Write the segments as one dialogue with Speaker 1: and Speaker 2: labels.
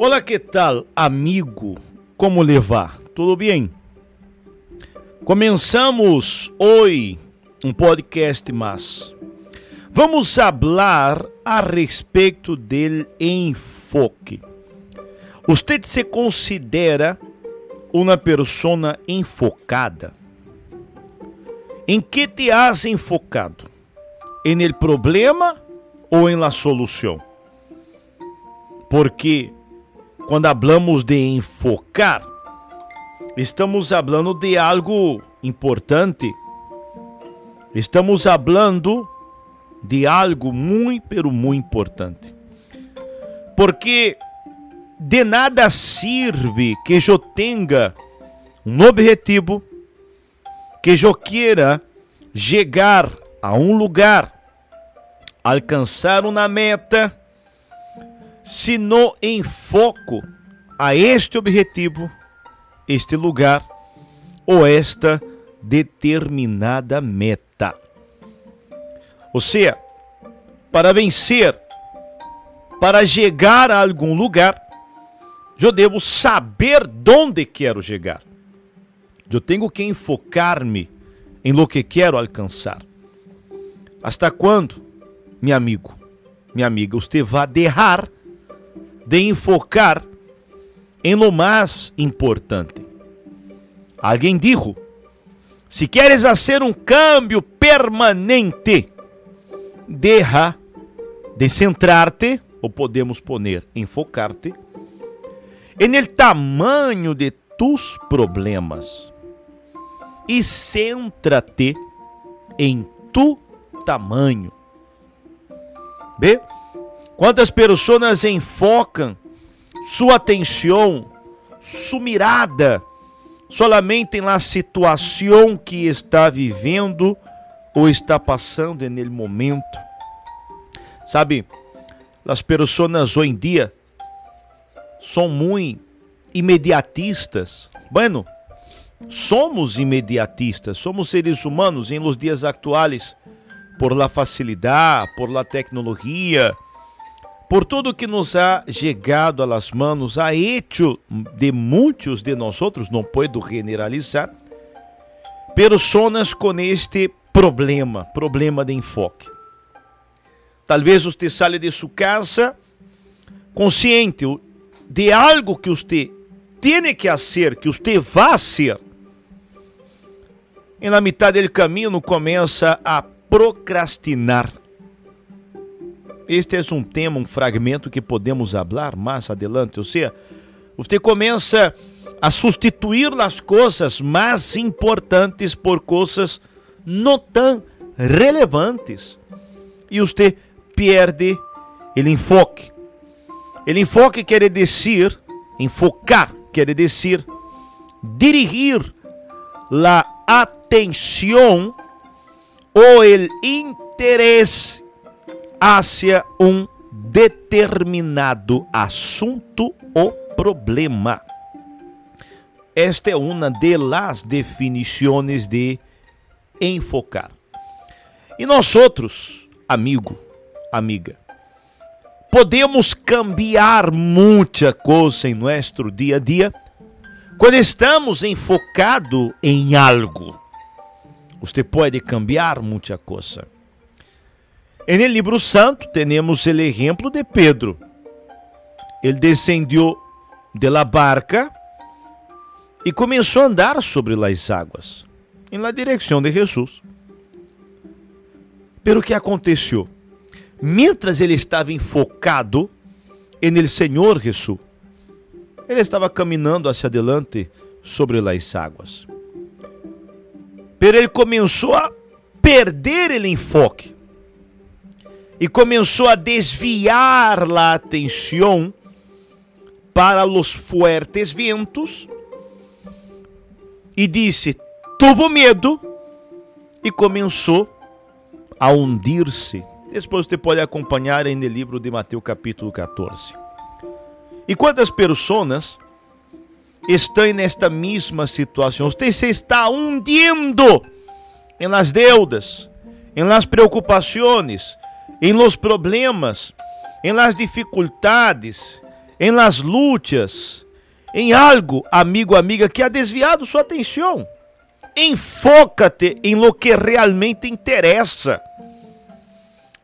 Speaker 1: Olá, que tal, amigo? Como levar? Tudo bem? Começamos hoje um podcast mas vamos falar a respeito do enfoque. Você se considera uma pessoa enfocada? Em que te has enfocado? Em el problema ou em la solução? Porque quando hablamos de enfocar, estamos falando de algo importante. Estamos falando de algo muito, pero muito importante. Porque de nada sirve que eu tenha um objetivo, que eu queira chegar a um lugar, alcançar uma meta, se no enfoco a este objetivo, este lugar ou esta determinada meta. Ou seja, para vencer, para chegar a algum lugar, eu devo saber onde quero chegar. Eu tenho que enfocar-me em lo que quero alcançar. Hasta quando, meu amigo, minha amiga, você vai derrar de enfocar em lo mais importante. Alguém disse: se queres fazer um câmbio permanente, deja de centrar-te, ou podemos poner enfocar-te, en el tamanho de tus problemas e centra-te em tu tamanho. Vê? Quantas pessoas enfocam sua atenção, sua mirada, solamente na situação que está vivendo ou está passando nele momento. Sabe, as pessoas hoje em dia são muito imediatistas. Bueno, somos imediatistas, somos seres humanos em los dias atuais por la facilidade, por la tecnologia, por tudo que nos ha chegado a las manos, ha hecho de muitos de nós outros, não puedo generalizar, personas com este problema, problema de enfoque. Talvez você sale de sua casa consciente de algo que você tem que fazer, que você vai ser. E na metade do caminho começa a procrastinar este é um tema, um fragmento que podemos falar mais adelante. Ou seja, você começa a substituir as coisas mais importantes por coisas não tão relevantes. E você perde o enfoque. O enfoque quer dizer, enfocar quer dizer dirigir a atenção ou o interesse hacia um determinado assunto ou problema. Esta é uma de las definições de enfocar. E nós outros, amigo, amiga, podemos cambiar muita coisa em nosso dia a dia quando estamos enfocados em algo. Você pode cambiar muita coisa. En el livro santo temos o exemplo de Pedro. Ele descendeu de la barca e começou a andar sobre as águas, em la direção de Jesus. Pero que aconteceu? Mientras ele estava enfocado en el Senhor Jesus, ele estava caminhando hacia adelante sobre as águas. Pero ele começou a perder o enfoque e começou a desviar a atenção para os fuertes ventos e disse: Tuvo medo e começou a hundir-se. Depois você pode acompanhar aí no livro de Mateus, capítulo 14. E quantas pessoas estão nesta mesma situação? Você se está hundindo em las deudas, em las preocupações, em los problemas, em las dificuldades, em las lutas, em algo, amigo, amiga, que ha desviado sua atenção. Enfócate em lo que realmente interessa.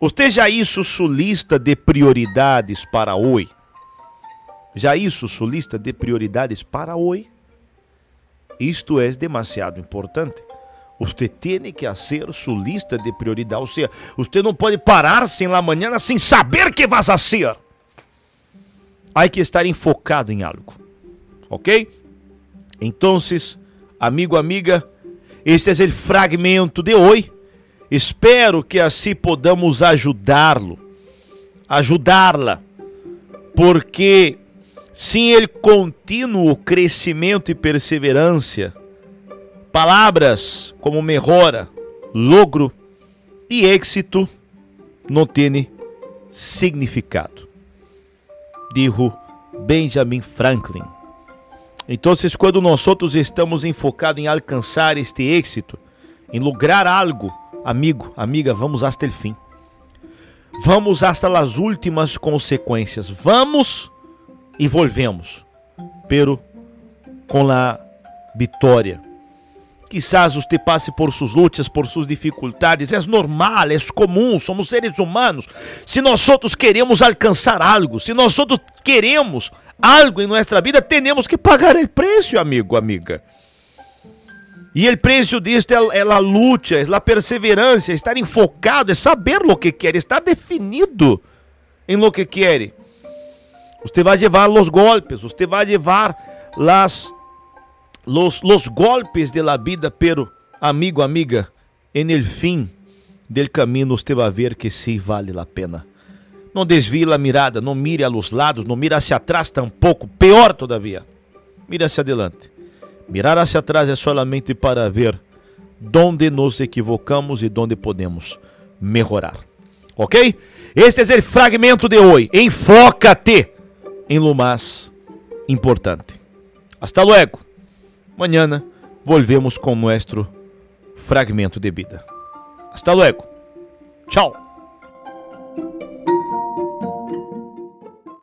Speaker 1: Você já isso sua lista de prioridades para hoje? Já isso sua lista de prioridades para hoje? Isto é demasiado importante. Você tem que fazer sua lista de prioridades. Ou seja, você não pode parar-se na manhã sem saber que vas a ser. Há que estar enfocado em algo. Ok? Então, amigo, amiga, este é o fragmento de hoje. Espero que assim podamos ajudá-lo, ajudá-la, porque sem ele contínuo crescimento e perseverança, palavras como melhora, logro e êxito não têm significado. Dijo Benjamin Franklin. Então, quando nós outros estamos enfocados em alcançar este êxito, em lograr algo, amigo, amiga, vamos até o fim. Vamos hasta as últimas consequências. Vamos e volvemos, pero com a vitória. Quizás você passe por suas lutas, por suas dificuldades. É normal, é comum, somos seres humanos. Se nós outros queremos alcançar algo, se nós outros queremos algo em nossa vida, temos que pagar o preço, amigo, amiga. E o preço disto é, é a luta, é a perseverança, é estar enfocado, é saber o que quer, estar definido em lo que quer. Você vai levar os golpes, você vai levar las, los, los golpes de la vida, pero amigo, amiga, en el fim del caminho você vai ver que sim vale a pena. Não desvie a mirada, não mire a los lados, não mire hacia atrás tampouco, pior todavia. Mire hacia adelante. Mirar hacia atrás é solamente para ver onde nos equivocamos e onde podemos melhorar. Ok? Este é o fragmento de hoje. Enfoca-te em lo mais importante. Hasta luego. Mañana volvemos com nosso fragmento de vida. Hasta luego. Tchau.